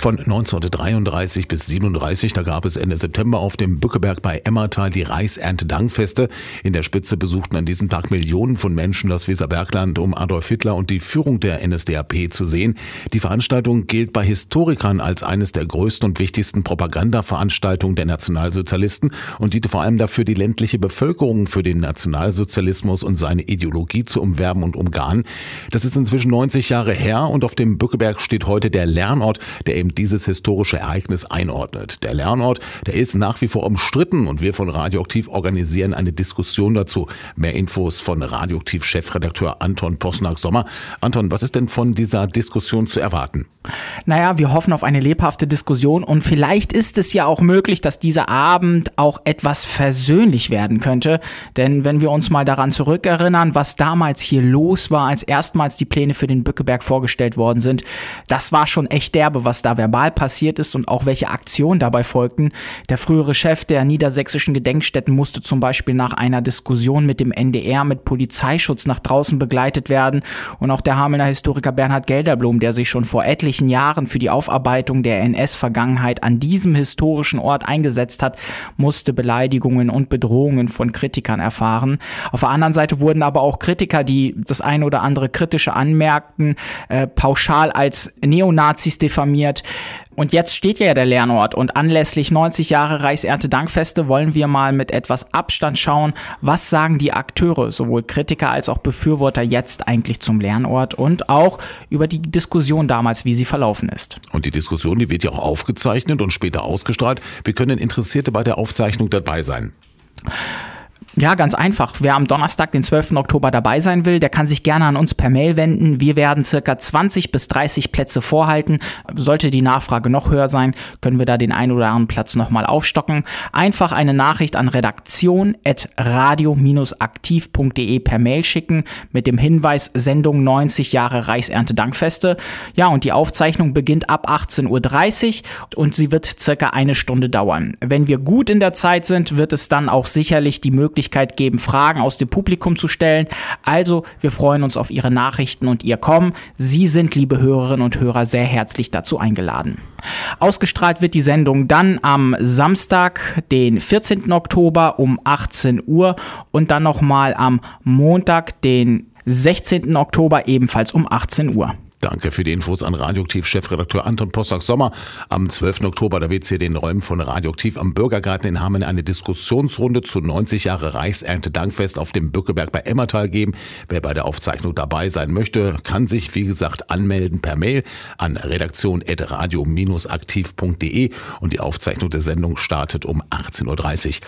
Von 1933 bis 37, da gab es Ende September auf dem Bückeberg bei Emmertal die Reichserntedankfeste. In der Spitze besuchten an diesem Tag Millionen von Menschen das Weserbergland, um Adolf Hitler und die Führung der NSDAP zu sehen. Die Veranstaltung gilt bei Historikern als eines der größten und wichtigsten Propagandaveranstaltungen der Nationalsozialisten und diente vor allem dafür, die ländliche Bevölkerung für den Nationalsozialismus und seine Ideologie zu umwerben und umgarnen. Das ist inzwischen 90 Jahre her und auf dem Bückeberg steht heute der Lernort, der eben dieses historische Ereignis einordnet. Der Lernort, der ist nach wie vor umstritten und wir von Radioaktiv organisieren eine Diskussion dazu. Mehr Infos von Radioaktiv-Chefredakteur Anton Posnack-Sommer. Anton, was ist denn von dieser Diskussion zu erwarten? Naja, wir hoffen auf eine lebhafte Diskussion und vielleicht ist es ja auch möglich, dass dieser Abend auch etwas versöhnlich werden könnte. Denn wenn wir uns mal daran zurückerinnern, was damals hier los war, als erstmals die Pläne für den Bückeberg vorgestellt worden sind, das war schon echt derbe, was da verbal passiert ist und auch welche Aktionen dabei folgten. Der frühere Chef der niedersächsischen Gedenkstätten musste zum Beispiel nach einer Diskussion mit dem NDR mit Polizeischutz nach draußen begleitet werden und auch der Hamelner Historiker Bernhard Gelderblom, der sich schon vor etlichen Jahren für die Aufarbeitung der NS-Vergangenheit an diesem historischen Ort eingesetzt hat, musste Beleidigungen und Bedrohungen von Kritikern erfahren. Auf der anderen Seite wurden aber auch Kritiker, die das eine oder andere kritische anmerkten, äh, pauschal als Neonazis diffamiert. Und jetzt steht ja der Lernort und anlässlich 90 Jahre Reichsernte-Dankfeste wollen wir mal mit etwas Abstand schauen, was sagen die Akteure, sowohl Kritiker als auch Befürworter jetzt eigentlich zum Lernort und auch über die Diskussion damals, wie sie verlaufen ist. Und die Diskussion, die wird ja auch aufgezeichnet und später ausgestrahlt. Wir können Interessierte bei der Aufzeichnung dabei sein. Ja, ganz einfach. Wer am Donnerstag, den 12. Oktober dabei sein will, der kann sich gerne an uns per Mail wenden. Wir werden circa 20 bis 30 Plätze vorhalten. Sollte die Nachfrage noch höher sein, können wir da den einen oder anderen Platz nochmal aufstocken. Einfach eine Nachricht an redaktion.radio-aktiv.de per Mail schicken mit dem Hinweis Sendung 90 Jahre Reichsernte-Dankfeste. Ja, und die Aufzeichnung beginnt ab 18.30 Uhr und sie wird circa eine Stunde dauern. Wenn wir gut in der Zeit sind, wird es dann auch sicherlich die Möglichkeit Möglichkeit geben, Fragen aus dem Publikum zu stellen. Also, wir freuen uns auf Ihre Nachrichten und Ihr Kommen. Sie sind, liebe Hörerinnen und Hörer, sehr herzlich dazu eingeladen. Ausgestrahlt wird die Sendung dann am Samstag, den 14. Oktober um 18 Uhr und dann nochmal am Montag, den 16. Oktober ebenfalls um 18 Uhr. Danke für die Infos an Radioaktiv-Chefredakteur Anton Possack-Sommer. Am 12. Oktober, da wird es hier den Räumen von Radioaktiv am Bürgergarten in Hameln eine Diskussionsrunde zu 90 Jahre Reichsernte-Dankfest auf dem Bückeberg bei Emmertal geben. Wer bei der Aufzeichnung dabei sein möchte, kann sich, wie gesagt, anmelden per Mail an redaktion.radio-aktiv.de und die Aufzeichnung der Sendung startet um 18.30 Uhr.